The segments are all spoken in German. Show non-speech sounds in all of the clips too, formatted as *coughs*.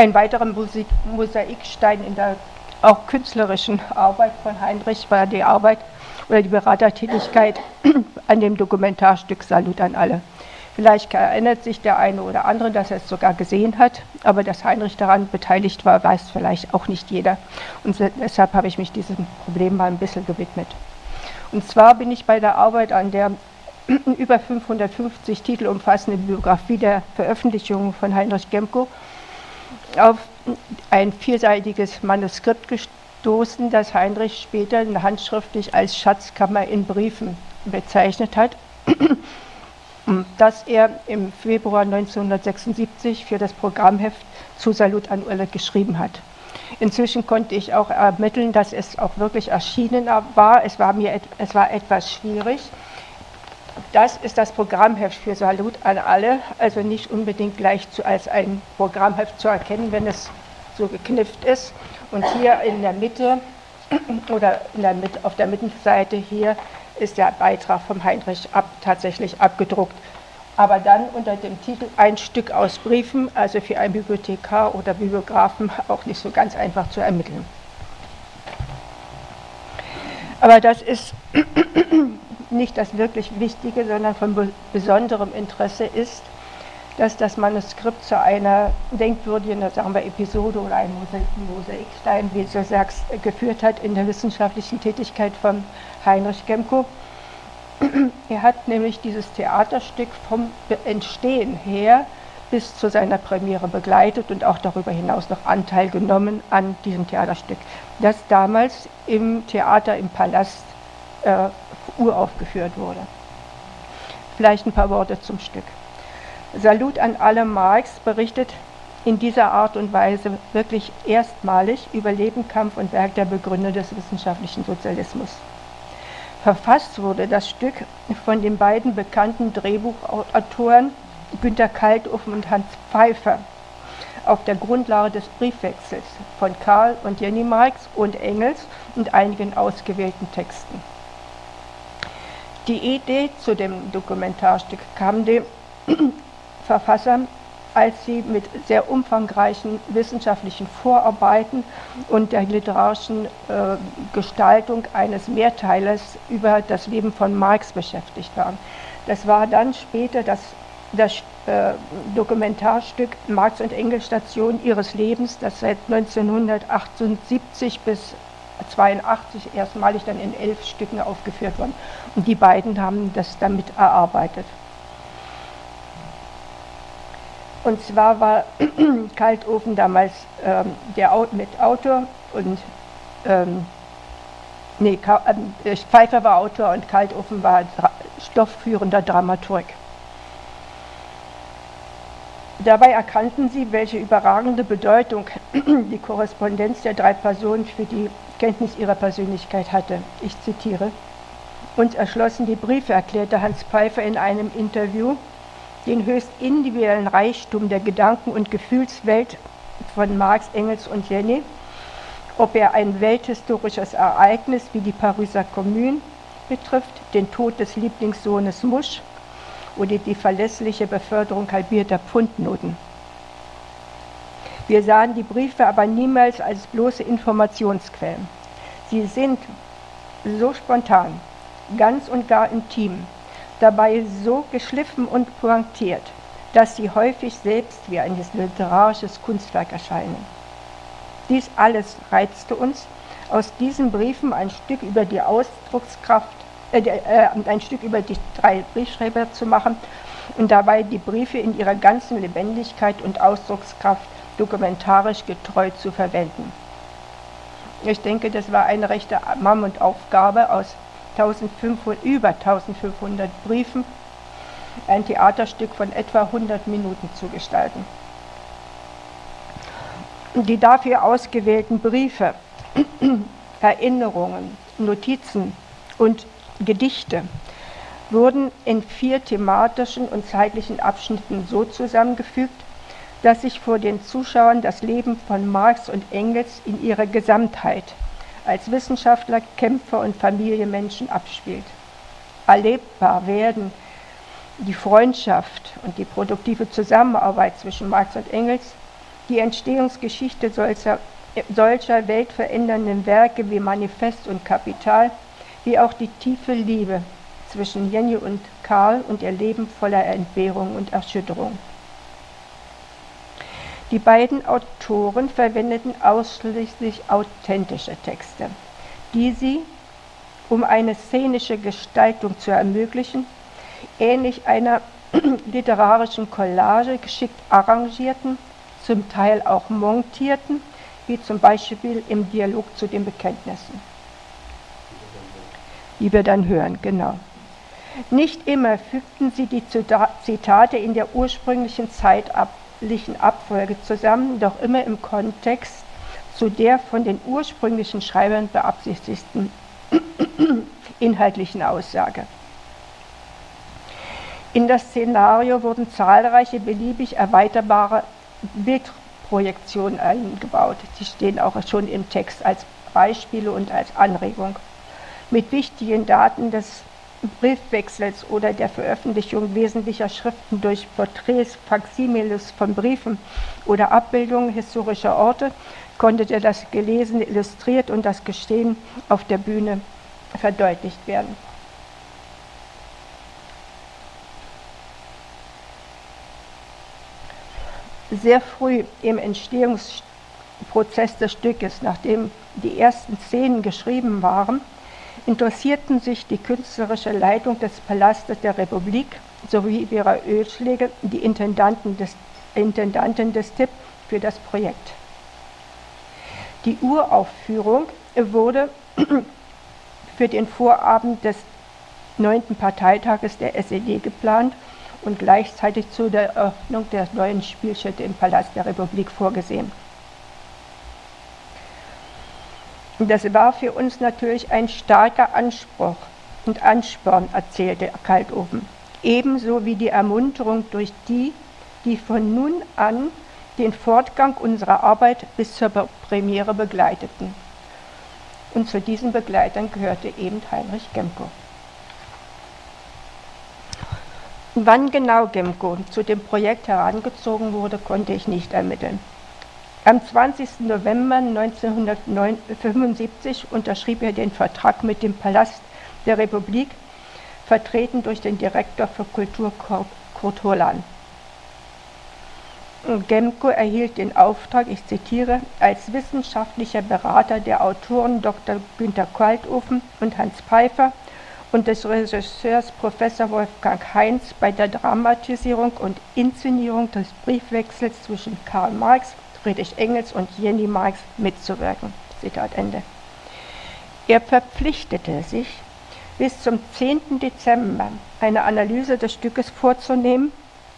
Ein weiterer Musik Mosaikstein in der auch künstlerischen Arbeit von Heinrich war die Arbeit oder die Beratertätigkeit *clears throat* an dem Dokumentarstück Salut an alle. Vielleicht erinnert sich der eine oder andere, dass er es sogar gesehen hat, aber dass Heinrich daran beteiligt war, weiß vielleicht auch nicht jeder. Und deshalb habe ich mich diesem Problem mal ein bisschen gewidmet. Und zwar bin ich bei der Arbeit an der *clears throat* über 550 Titel umfassenden Biografie der Veröffentlichungen von Heinrich Gemko auf ein vierseitiges Manuskript gestoßen, das Heinrich später handschriftlich als Schatzkammer in Briefen bezeichnet hat, *clears throat* das er im Februar 1976 für das Programmheft zu Salut an Ulle geschrieben hat. Inzwischen konnte ich auch ermitteln, dass es auch wirklich erschienen war. Es war mir es war etwas schwierig. Das ist das Programmheft für Salut an alle, also nicht unbedingt gleich zu, als ein Programmheft zu erkennen, wenn es so geknifft ist. Und hier in der Mitte *clears throat* oder der, auf der Mittenseite hier ist der Beitrag vom Heinrich ab, tatsächlich abgedruckt. Aber dann unter dem Titel Ein Stück aus Briefen, also für einen Bibliothekar oder Bibliografen auch nicht so ganz einfach zu ermitteln. Aber das ist *clears throat* nicht das wirklich Wichtige, sondern von besonderem Interesse ist, dass das Manuskript zu einer denkwürdigen, sagen wir, Episode oder einem Mosaikstein, wie du sagst, geführt hat in der wissenschaftlichen Tätigkeit von Heinrich Gemko. Er hat nämlich dieses Theaterstück vom Entstehen her bis zu seiner Premiere begleitet und auch darüber hinaus noch Anteil genommen an diesem Theaterstück, das damals im Theater im Palast äh, uraufgeführt wurde. Vielleicht ein paar Worte zum Stück. Salut an alle Marx berichtet in dieser Art und Weise wirklich erstmalig über Leben, Kampf und Werk der Begründer des wissenschaftlichen Sozialismus. Verfasst wurde das Stück von den beiden bekannten Drehbuchautoren Günter Kaltofen und Hans Pfeiffer auf der Grundlage des Briefwechsels von Karl und Jenny Marx und Engels und einigen ausgewählten Texten. Die Idee zu dem Dokumentarstück kam dem *clears throat* Verfasser, als sie mit sehr umfangreichen wissenschaftlichen Vorarbeiten und der literarischen äh, Gestaltung eines Mehrteilers über das Leben von Marx beschäftigt waren. Das war dann später das, das äh, Dokumentarstück Marx und Engels Station ihres Lebens, das seit 1978 bis 1982 erstmalig dann in elf Stücken aufgeführt worden. Und die beiden haben das damit erarbeitet. Und zwar war *clears throat* Kaltofen damals ähm, der Mitautor und ähm, nee, äh, Pfeiffer war Autor und Kaltofen war Dra stoffführender Dramaturg. Dabei erkannten sie, welche überragende Bedeutung *clears throat* die Korrespondenz der drei Personen für die Kenntnis ihrer Persönlichkeit hatte. Ich zitiere. Uns erschlossen die Briefe, erklärte Hans Pfeiffer in einem Interview, den höchst individuellen Reichtum der Gedanken- und Gefühlswelt von Marx, Engels und Jenny, ob er ein welthistorisches Ereignis wie die Pariser Kommune betrifft, den Tod des Lieblingssohnes Musch oder die verlässliche Beförderung halbierter Pfundnoten. Wir sahen die Briefe aber niemals als bloße Informationsquellen. Sie sind so spontan, ganz und gar intim, dabei so geschliffen und pointiert, dass sie häufig selbst wie ein literarisches Kunstwerk erscheinen. Dies alles reizte uns, aus diesen Briefen ein Stück über die Ausdruckskraft, äh, äh, ein Stück über die drei Briefschreiber zu machen und dabei die Briefe in ihrer ganzen Lebendigkeit und Ausdruckskraft dokumentarisch getreu zu verwenden. Ich denke, das war eine rechte Mammutaufgabe aus 1500, über 1500 Briefen ein Theaterstück von etwa 100 Minuten zu gestalten. Die dafür ausgewählten Briefe, *clears throat* Erinnerungen, Notizen und Gedichte wurden in vier thematischen und zeitlichen Abschnitten so zusammengefügt, dass sich vor den Zuschauern das Leben von Marx und Engels in ihrer Gesamtheit als Wissenschaftler, Kämpfer und Familienmenschen abspielt. Erlebbar werden die Freundschaft und die produktive Zusammenarbeit zwischen Marx und Engels, Die Entstehungsgeschichte solcher, solcher weltverändernden Werke wie Manifest und Kapital, wie auch die tiefe Liebe zwischen Jenny und Karl und ihr Leben voller Entbehrung und Erschütterung. Die beiden Autoren verwendeten ausschließlich authentische Texte, die sie, um eine szenische Gestaltung zu ermöglichen, ähnlich einer *clears throat* literarischen Collage geschickt arrangierten, zum Teil auch montierten, wie zum Beispiel im Dialog zu den Bekenntnissen. Die wir dann hören, genau. Nicht immer fügten sie die Zitate in der ursprünglichen zeitlichen Abfolge zusammen, doch immer im Kontext zu der von den ursprünglichen Schreibern beabsichtigten *clears throat* inhaltlichen Aussage. In das Szenario wurden zahlreiche beliebig erweiterbare Bildprojektionen eingebaut. Die stehen auch schon im Text als Beispiele und als Anregung. Mit wichtigen Daten des Briefwechsels oder der Veröffentlichung wesentlicher Schriften durch Porträts, Faximiles von Briefen oder Abbildungen historischer Orte konnte das Gelesene illustriert und das Gestehen auf der Bühne verdeutlicht werden. Sehr früh im Entstehungsprozess des Stückes, nachdem die ersten Szenen geschrieben waren, interessierten sich die künstlerische Leitung des Palastes der Republik sowie ihrer Ölschläge, die Intendanten des, Intendanten des TIP, für das Projekt. Die Uraufführung wurde *clears throat* für den Vorabend des 9. Parteitages der SED geplant und gleichzeitig zu der Eröffnung der neuen Spielstätte im Palast der Republik vorgesehen. Das war für uns natürlich ein starker Anspruch und Ansporn, erzählte Kaltofen. Ebenso wie die Ermunterung durch die, die von nun an den Fortgang unserer Arbeit bis zur Premiere begleiteten. Und zu diesen Begleitern gehörte eben Heinrich Gemko. Wann genau Gemko zu dem Projekt herangezogen wurde, konnte ich nicht ermitteln. Am 20. November 1975 unterschrieb er den Vertrag mit dem Palast der Republik, vertreten durch den Direktor für Kultur Kurt Holland. Gemko erhielt den Auftrag, ich zitiere, als wissenschaftlicher Berater der Autoren Dr. Günter Kaltofen und Hans Pfeiffer und des Regisseurs Professor Wolfgang Heinz bei der Dramatisierung und Inszenierung des Briefwechsels zwischen Karl Marx Friedrich Engels und Jenny Marx mitzuwirken. Zitat Ende. Er verpflichtete sich, bis zum 10. Dezember eine Analyse des Stückes vorzunehmen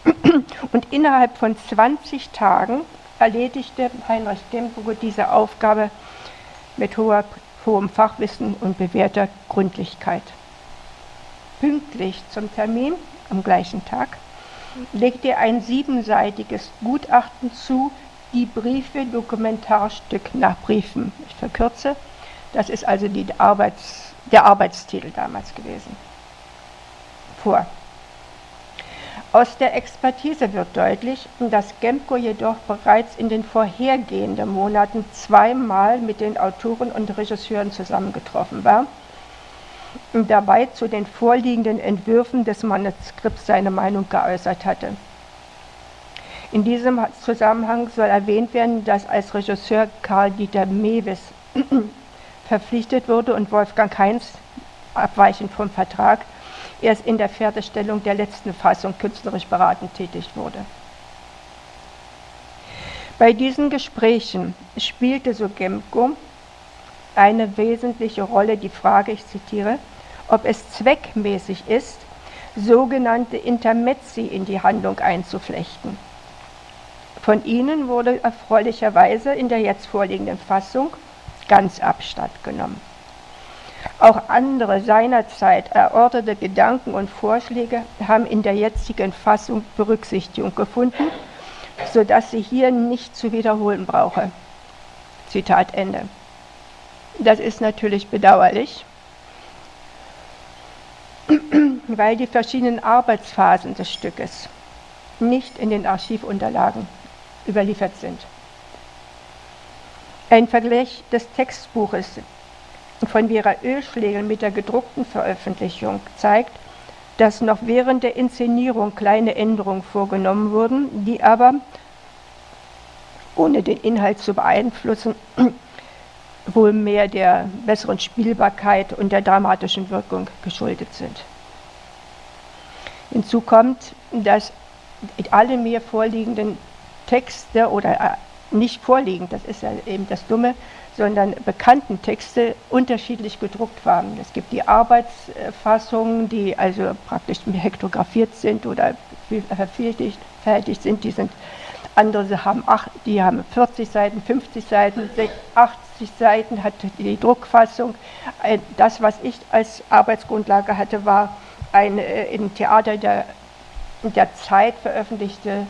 *clears throat* und innerhalb von 20 Tagen erledigte Heinrich Demburger diese Aufgabe mit hoher, hohem Fachwissen und bewährter Gründlichkeit. Pünktlich zum Termin am gleichen Tag legte er ein siebenseitiges Gutachten zu, die Briefe Dokumentarstück nach Briefen. Ich verkürze. Das ist also Arbeits, der Arbeitstitel damals gewesen. Vor. Aus der Expertise wird deutlich, dass Gemko jedoch bereits in den vorhergehenden Monaten zweimal mit den Autoren und Regisseuren zusammengetroffen war und dabei zu den vorliegenden Entwürfen des Manuskripts seine Meinung geäußert hatte. In diesem Zusammenhang soll erwähnt werden, dass als Regisseur Karl-Dieter Mewes *clears throat* verpflichtet wurde und Wolfgang Heinz, abweichend vom Vertrag, erst in der Fertigstellung der letzten Fassung künstlerisch beratend tätig wurde. Bei diesen Gesprächen spielte so Gemko eine wesentliche Rolle die Frage, ich zitiere, ob es zweckmäßig ist, sogenannte Intermezzi in die Handlung einzuflechten. Von ihnen wurde erfreulicherweise in der jetzt vorliegenden Fassung ganz Abstand genommen. Auch andere seinerzeit erörterte Gedanken und Vorschläge haben in der jetzigen Fassung Berücksichtigung gefunden, sodass sie hier nicht zu wiederholen brauche. Zitat Ende. Das ist natürlich bedauerlich, weil die verschiedenen Arbeitsphasen des Stückes nicht in den Archivunterlagen überliefert sind. Ein Vergleich des Textbuches von Vera Ölschlegel mit der gedruckten Veröffentlichung zeigt, dass noch während der Inszenierung kleine Änderungen vorgenommen wurden, die aber, ohne den Inhalt zu beeinflussen, *clears throat* wohl mehr der besseren Spielbarkeit und der dramatischen Wirkung geschuldet sind. Hinzu kommt, dass alle mir vorliegenden Texte oder äh, nicht vorliegend, das ist ja eben das Dumme, sondern bekannten Texte unterschiedlich gedruckt waren. Es gibt die Arbeitsfassungen, die also praktisch hektografiert sind oder vervielfältigt sind. Die sind andere haben acht, die haben 40 Seiten, 50 Seiten, 80 Seiten hat die Druckfassung. Das, was ich als Arbeitsgrundlage hatte, war eine äh, im Theater der, der Zeit veröffentlichte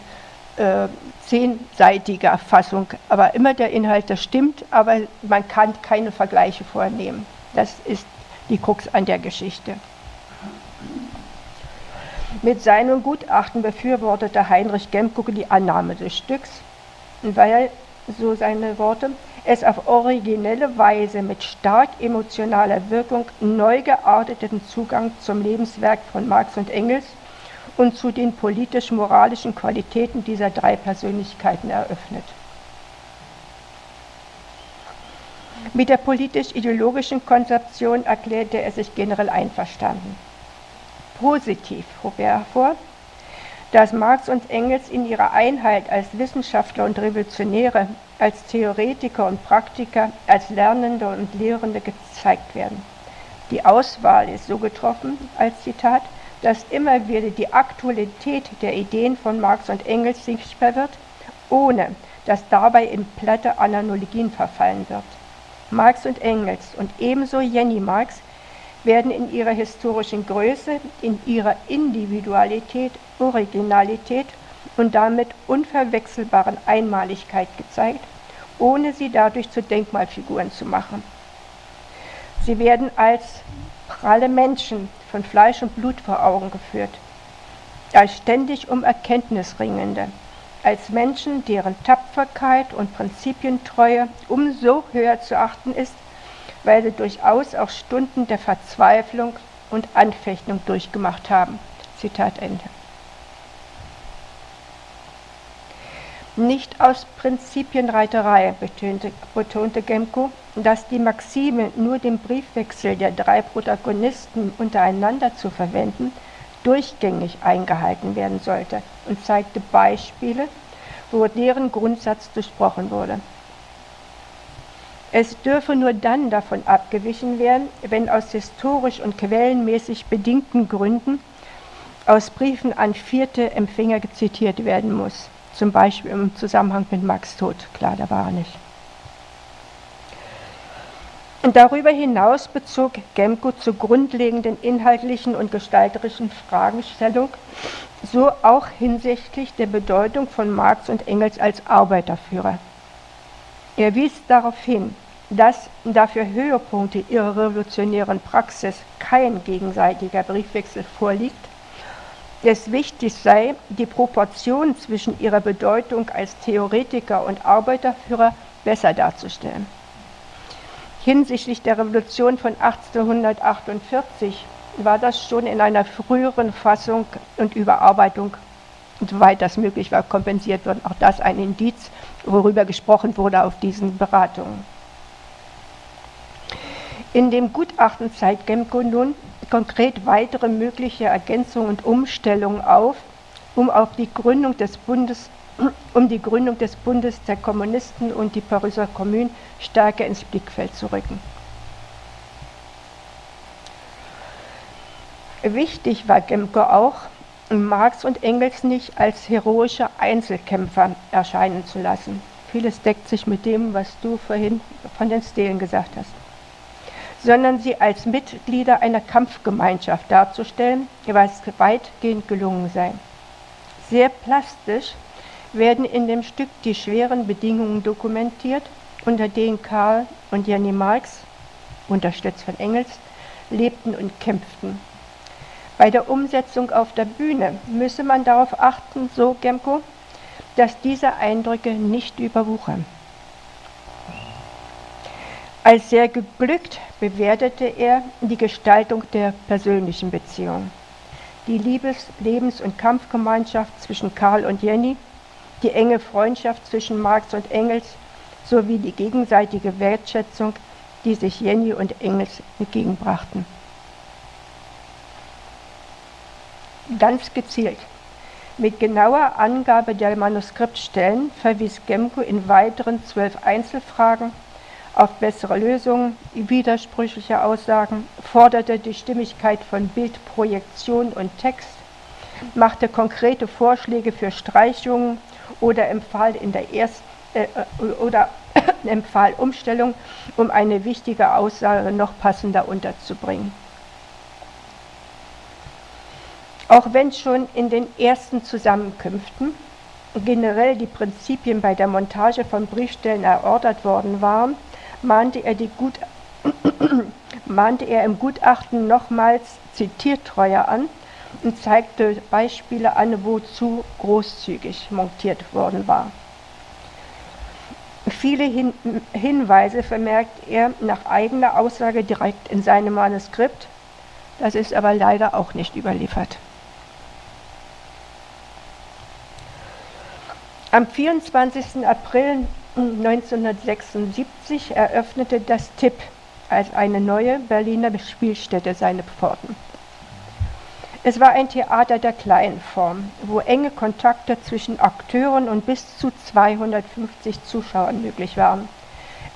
äh, zehnseitige Fassung. Aber immer der Inhalt, das stimmt, aber man kann keine Vergleiche vornehmen. Das ist die Krux an der Geschichte. Mit seinem Gutachten befürwortete Heinrich Gemko die Annahme des Stücks, weil, so seine Worte, es auf originelle Weise mit stark emotionaler Wirkung neu gearteten Zugang zum Lebenswerk von Marx und Engels und zu den politisch-moralischen Qualitäten dieser drei Persönlichkeiten eröffnet. Mit der politisch-ideologischen Konzeption erklärte er sich generell einverstanden. Positiv hob er hervor, dass Marx und Engels in ihrer Einheit als Wissenschaftler und Revolutionäre, als Theoretiker und Praktiker, als Lernende und Lehrende gezeigt werden. Die Auswahl ist so getroffen, als Zitat, dass immer wieder die Aktualität der Ideen von Marx und Engels sichtbar wird, ohne dass dabei in platte Analogien verfallen wird. Marx und Engels und ebenso Jenny Marx werden in ihrer historischen Größe, in ihrer Individualität, Originalität und damit unverwechselbaren Einmaligkeit gezeigt, ohne sie dadurch zu Denkmalfiguren zu machen. Sie werden als pralle Menschen von Fleisch und Blut vor Augen geführt, als ständig um Erkenntnis ringende, als Menschen, deren Tapferkeit und Prinzipientreue umso höher zu achten ist, weil sie durchaus auch Stunden der Verzweiflung und Anfechtung durchgemacht haben. Zitat Ende. Nicht aus Prinzipienreiterei betonte, betonte Gemko, dass die Maxime, nur den Briefwechsel der drei Protagonisten untereinander zu verwenden, durchgängig eingehalten werden sollte und zeigte Beispiele, wo deren Grundsatz durchbrochen wurde. Es dürfe nur dann davon abgewichen werden, wenn aus historisch und quellenmäßig bedingten Gründen aus Briefen an vierte Empfänger zitiert werden muss zum Beispiel im Zusammenhang mit Max Tod. Klar, da war er nicht. Und darüber hinaus bezog Gemko zur grundlegenden inhaltlichen und gestalterischen Fragestellung, so auch hinsichtlich der Bedeutung von Marx und Engels als Arbeiterführer. Er wies darauf hin, dass da für Höhepunkte ihrer revolutionären Praxis kein gegenseitiger Briefwechsel vorliegt, es wichtig sei, die Proportion zwischen ihrer Bedeutung als Theoretiker und Arbeiterführer besser darzustellen. Hinsichtlich der Revolution von 1848 war das schon in einer früheren Fassung und Überarbeitung, soweit das möglich war, kompensiert worden. Auch das ein Indiz, worüber gesprochen wurde auf diesen Beratungen. In dem Gutachten zeigt Gemko nun, konkret weitere mögliche Ergänzungen und Umstellungen auf, um auf die Gründung des Bundes *clears throat* um die Gründung des Bundes der Kommunisten und die Pariser Kommune stärker ins Blickfeld zu rücken. Wichtig war Gemke auch, Marx und Engels nicht als heroische Einzelkämpfer erscheinen zu lassen. Vieles deckt sich mit dem, was du vorhin von den Stelen gesagt hast sondern sie als Mitglieder einer Kampfgemeinschaft darzustellen, was weitgehend gelungen sei. Sehr plastisch werden in dem Stück die schweren Bedingungen dokumentiert, unter denen Karl und Jenny Marx, unterstützt von Engels, lebten und kämpften. Bei der Umsetzung auf der Bühne müsse man darauf achten, so Gemko, dass diese Eindrücke nicht überwuchern. Als sehr geglückt bewertete er die Gestaltung der persönlichen Beziehung, die Liebes-, Lebens- und Kampfgemeinschaft zwischen Karl und Jenny, die enge Freundschaft zwischen Marx und Engels sowie die gegenseitige Wertschätzung, die sich Jenny und Engels entgegenbrachten. Ganz gezielt. Mit genauer Angabe der Manuskriptstellen verwies Gemko in weiteren zwölf Einzelfragen auf bessere Lösungen, widersprüchliche Aussagen, forderte die Stimmigkeit von Bild, Projektion und Text, machte konkrete Vorschläge für Streichungen oder empfahl in der ersten äh, oder *coughs* empfahl Umstellung, um eine wichtige Aussage noch passender unterzubringen. Auch wenn schon in den ersten Zusammenkünften generell die Prinzipien bei der Montage von Briefstellen erörtert worden waren, mahnte er, Gut *clears throat* mahnte er im Gutachten nochmals zitiertreuer an und zeigte Beispiele an, wozu großzügig montiert worden war. Viele Hin Hinweise vermerkt er nach eigener Aussage direkt in seinem Manuskript, das ist aber leider auch nicht überliefert. Am 24. April 1976 eröffnete das TIP als eine neue Berliner Spielstätte seine Pforten. Es war ein Theater der kleinen Form, wo enge Kontakte zwischen Akteuren und bis zu 250 Zuschauern möglich waren.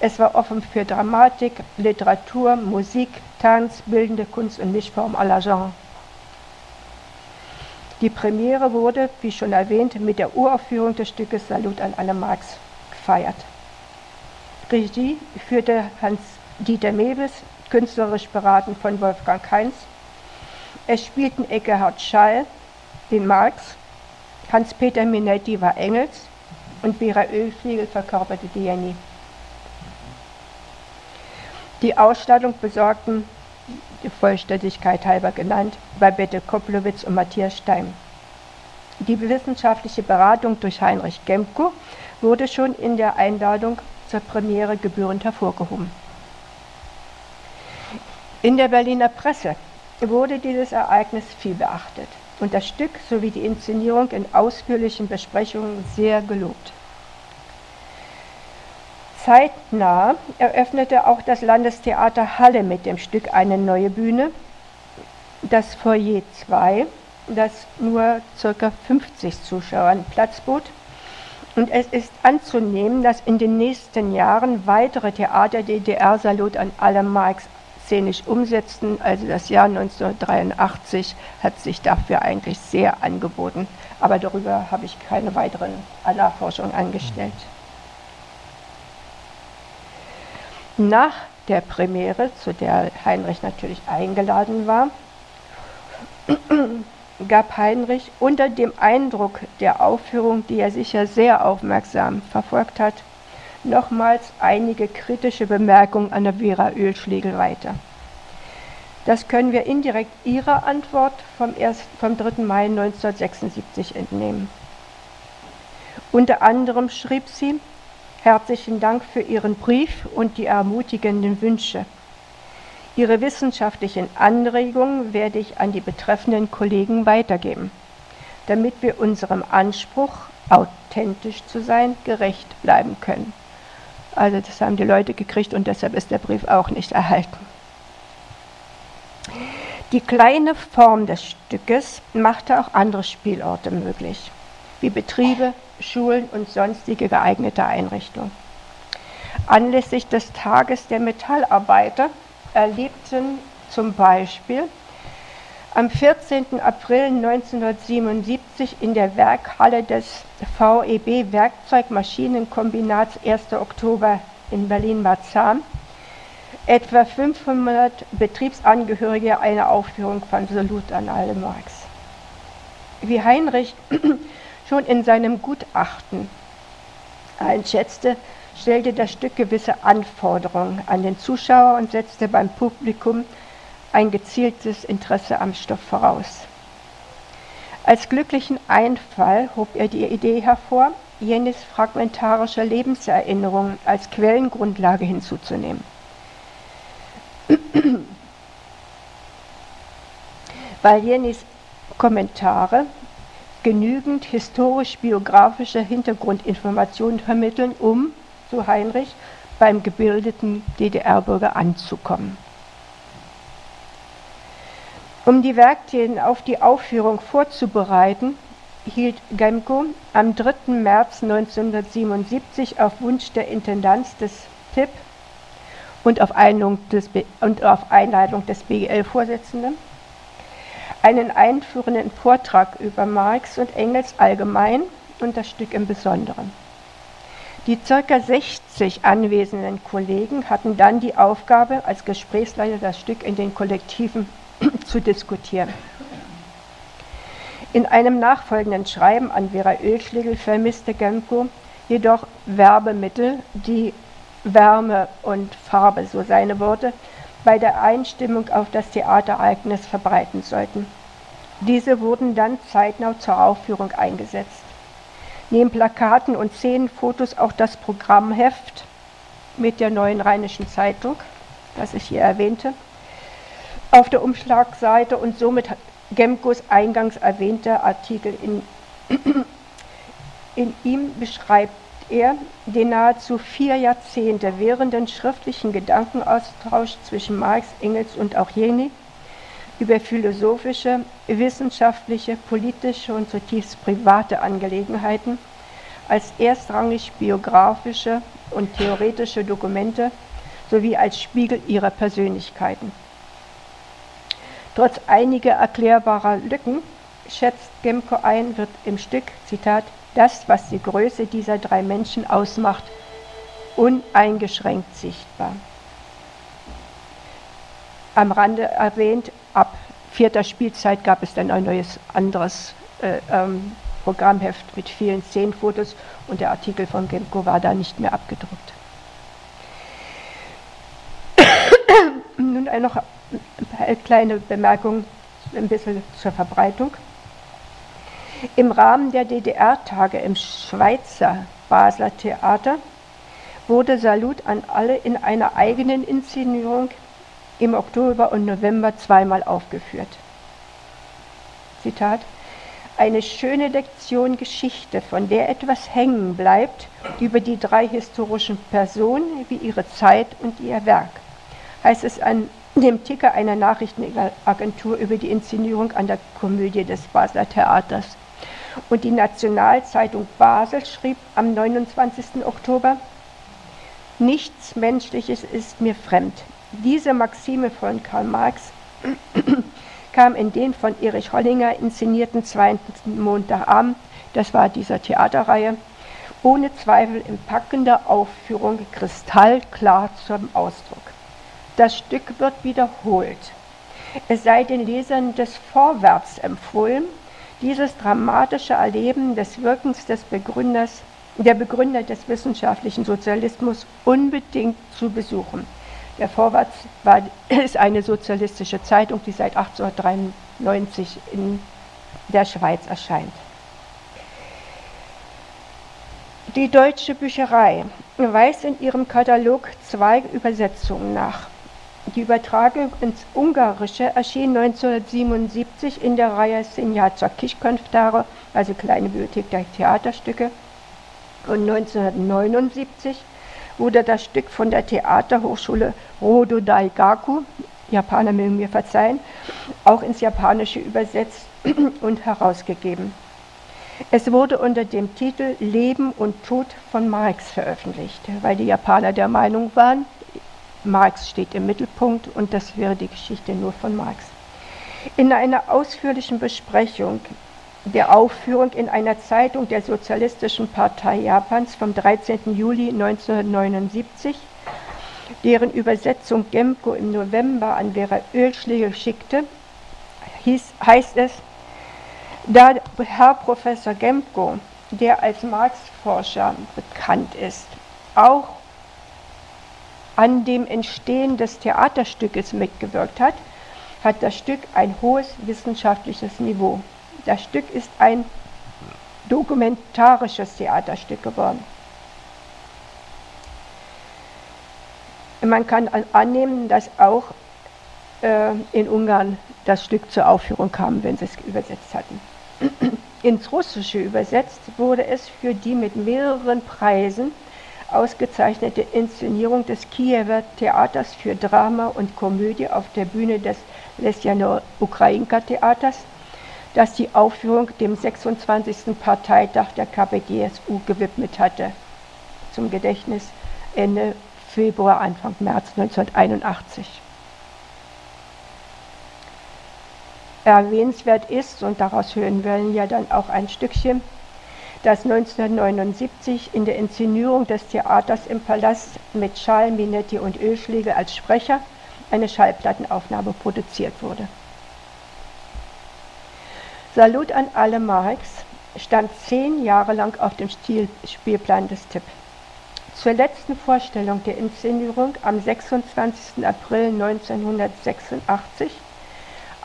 Es war offen für Dramatik, Literatur, Musik, Tanz, bildende Kunst und Mischform aller Genres. Die Premiere wurde, wie schon erwähnt, mit der Uraufführung des Stückes Salut an Anne Marx gefeiert. Regie führte Hans-Dieter Mewes, künstlerisch beraten von Wolfgang Heinz. Es spielten Eckehard Schall, den Marx, Hans-Peter Minetti war Engels und Vera Ölfliegel verkörperte die Jenny. Die Ausstattung besorgten die Vollständigkeit halber genannt, Babette Koplowitz und Matthias Stein. Die wissenschaftliche Beratung durch Heinrich Gemko wurde schon in der Einladung zur Premiere gebührend hervorgehoben. In der Berliner Presse wurde dieses Ereignis viel beachtet und das Stück sowie die Inszenierung in ausführlichen Besprechungen sehr gelobt. Zeitnah eröffnete auch das Landestheater Halle mit dem Stück eine neue Bühne, das Foyer 2, das nur ca. 50 Zuschauern Platz bot. Und es ist anzunehmen, dass in den nächsten Jahren weitere Theater DDR-Salut an alle Marx szenisch umsetzten. Also das Jahr 1983 hat sich dafür eigentlich sehr angeboten. Aber darüber habe ich keine weiteren Nachforschungen angestellt. Nach der Premiere, zu der Heinrich natürlich eingeladen war, gab Heinrich unter dem Eindruck der Aufführung, die er sicher sehr aufmerksam verfolgt hat, nochmals einige kritische Bemerkungen an der Vera Ölschlegel weiter. Das können wir indirekt ihrer Antwort vom, 1, vom 3. Mai 1976 entnehmen. Unter anderem schrieb sie, Herzlichen Dank für Ihren Brief und die ermutigenden Wünsche. Ihre wissenschaftlichen Anregungen werde ich an die betreffenden Kollegen weitergeben, damit wir unserem Anspruch, authentisch zu sein, gerecht bleiben können. Also das haben die Leute gekriegt und deshalb ist der Brief auch nicht erhalten. Die kleine Form des Stückes machte auch andere Spielorte möglich, wie Betriebe, Schulen und sonstige geeignete Einrichtungen. Anlässlich des Tages der Metallarbeiter erlebten zum Beispiel am 14. April 1977 in der Werkhalle des VEB Werkzeugmaschinenkombinats 1. Oktober in Berlin-Marzahn etwa 500 Betriebsangehörige eine Aufführung von Salut an alle Marx. Wie Heinrich *clears throat* schon in seinem Gutachten einschätzte, stellte das Stück gewisse Anforderungen an den Zuschauer und setzte beim Publikum ein gezieltes Interesse am Stoff voraus. Als glücklichen Einfall hob er die Idee hervor, Jenis fragmentarische Lebenserinnerungen als Quellengrundlage hinzuzunehmen. *clears throat* Weil Jennis Kommentare genügend historisch-biografische Hintergrundinformationen vermitteln, um, so Heinrich, beim gebildeten DDR-Bürger anzukommen. Um die Werktäten auf die Aufführung vorzubereiten, hielt Gemko am 3. März 1977 auf Wunsch der Intendanz des TIP und auf des, und auf Einladung des BGL-Vorsitzenden einen einführenden Vortrag über Marx und Engels allgemein und das Stück im Besonderen. Die ca. 60 anwesenden Kollegen hatten dann die Aufgabe, als Gesprächsleiter das Stück in den Kollektiven *clears throat* zu diskutieren. In einem nachfolgenden Schreiben an Vera Ölschlegel vermisste Gemko jedoch Werbemittel, die Wärme und Farbe, so seine Worte, bei der Einstimmung auf das Theaterereignis verbreiten sollten. Diese wurden dann zeitnah zur Aufführung eingesetzt. Neben Plakaten und Szenenfotos auch das Programmheft mit der neuen Rheinischen Zeitung, das ich hier erwähnte, auf der Umschlagseite. Und somit Gemkos eingangs erwähnter Artikel in, in ihm beschreibt er den nahezu vier Jahrzehnte währenden schriftlichen Gedankenaustausch zwischen Marx, Engels und auch Jeni über philosophische, wissenschaftliche, politische und zutiefst private Angelegenheiten als erstrangig biografische und theoretische Dokumente sowie als Spiegel ihrer Persönlichkeiten. Trotz einiger erklärbarer Lücken schätzt Gemko ein, wird im Stück, Zitat, das, was die Größe dieser drei Menschen ausmacht, uneingeschränkt sichtbar. Am Rande erwähnt, ab vierter Spielzeit gab es dann ein neues anderes äh, ähm, Programmheft mit vielen Szenenfotos und der Artikel von Gemko war da nicht mehr abgedruckt. *coughs* Nun noch eine kleine Bemerkung ein bisschen zur Verbreitung. Im Rahmen der DDR-Tage im Schweizer Basler Theater wurde Salut an alle in einer eigenen Inszenierung im Oktober und November zweimal aufgeführt. Zitat eine schöne Lektion Geschichte, von der etwas hängen bleibt über die drei historischen Personen wie ihre Zeit und ihr Werk, heißt es an dem Ticker einer Nachrichtenagentur über die Inszenierung an der Komödie des Basler Theaters. Und die Nationalzeitung Basel schrieb am 29. Oktober, Nichts Menschliches ist mir fremd. Diese Maxime von Karl Marx *clears throat* kam in den von Erich Hollinger inszenierten zweiten Montagabend, das war dieser Theaterreihe, ohne Zweifel in packender Aufführung kristallklar zum Ausdruck. Das Stück wird wiederholt. Es sei den Lesern des Vorwärts empfohlen, dieses dramatische Erleben des Wirkens des Begründers, der Begründer des wissenschaftlichen Sozialismus unbedingt zu besuchen. Der Vorwärts war, *clears throat* ist eine sozialistische Zeitung, die seit 1893 in der Schweiz erscheint. Die Deutsche Bücherei weist in ihrem Katalog zwei Übersetzungen nach. Die Übertragung ins Ungarische erschien 1977 in der Reihe Senjaca Kischkonftare, also kleine Bibliothek der Theaterstücke. Und 1979 wurde das Stück von der Theaterhochschule Rodo Daigaku, Japaner mögen mir verzeihen, auch ins Japanische übersetzt *clears throat* und herausgegeben. Es wurde unter dem Titel Leben und Tod von Marx veröffentlicht, weil die Japaner der Meinung waren, Marx steht im Mittelpunkt und das wäre die Geschichte nur von Marx. In einer ausführlichen Besprechung der Aufführung in einer Zeitung der Sozialistischen Partei Japans vom 13. Juli 1979, deren Übersetzung Gemko im November an Vera Ölschlegel schickte, hieß, heißt es, da Herr Professor Gemko, der als Marx-Forscher bekannt ist, auch an dem Entstehen des Theaterstückes mitgewirkt hat, hat das Stück ein hohes wissenschaftliches Niveau. Das Stück ist ein dokumentarisches Theaterstück geworden. Man kann annehmen, dass auch äh, in Ungarn das Stück zur Aufführung kam, wenn sie es übersetzt hatten. *clears throat* Ins Russische übersetzt wurde es für die mit mehreren Preisen ausgezeichnete Inszenierung des Kiewer Theaters für Drama und Komödie auf der Bühne des Lesjano Ukrainka Theaters, das die Aufführung dem 26. Parteitag der KPDSU gewidmet hatte, zum Gedächtnis Ende Februar, Anfang März 1981. Erwähnenswert ist, und daraus hören wir ja dann auch ein Stückchen, dass 1979 in der Inszenierung des Theaters im Palast mit Schall, Minetti und Ölschläge als Sprecher eine Schallplattenaufnahme produziert wurde. Salut an alle Marx stand zehn Jahre lang auf dem Spielplan des TIP. Zur letzten Vorstellung der Inszenierung am 26. April 1986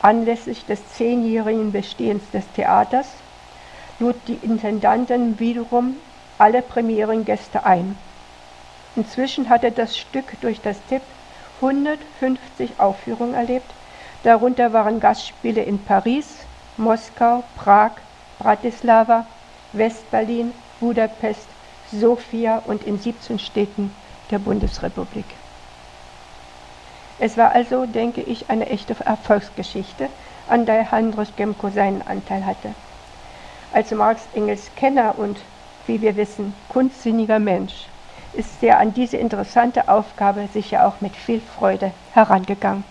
Anlässlich des zehnjährigen Bestehens des Theaters lud die Intendantin wiederum alle Premierengäste ein. Inzwischen hatte das Stück durch das Tipp 150 Aufführungen erlebt, darunter waren Gastspiele in Paris, Moskau, Prag, Bratislava, Westberlin, Budapest, Sofia und in 17 Städten der Bundesrepublik. Es war also, denke ich, eine echte Erfolgsgeschichte, an der Heinrich Gemko seinen Anteil hatte. Als Marx Engels Kenner und, wie wir wissen, kunstsinniger Mensch ist er an diese interessante Aufgabe sicher auch mit viel Freude herangegangen.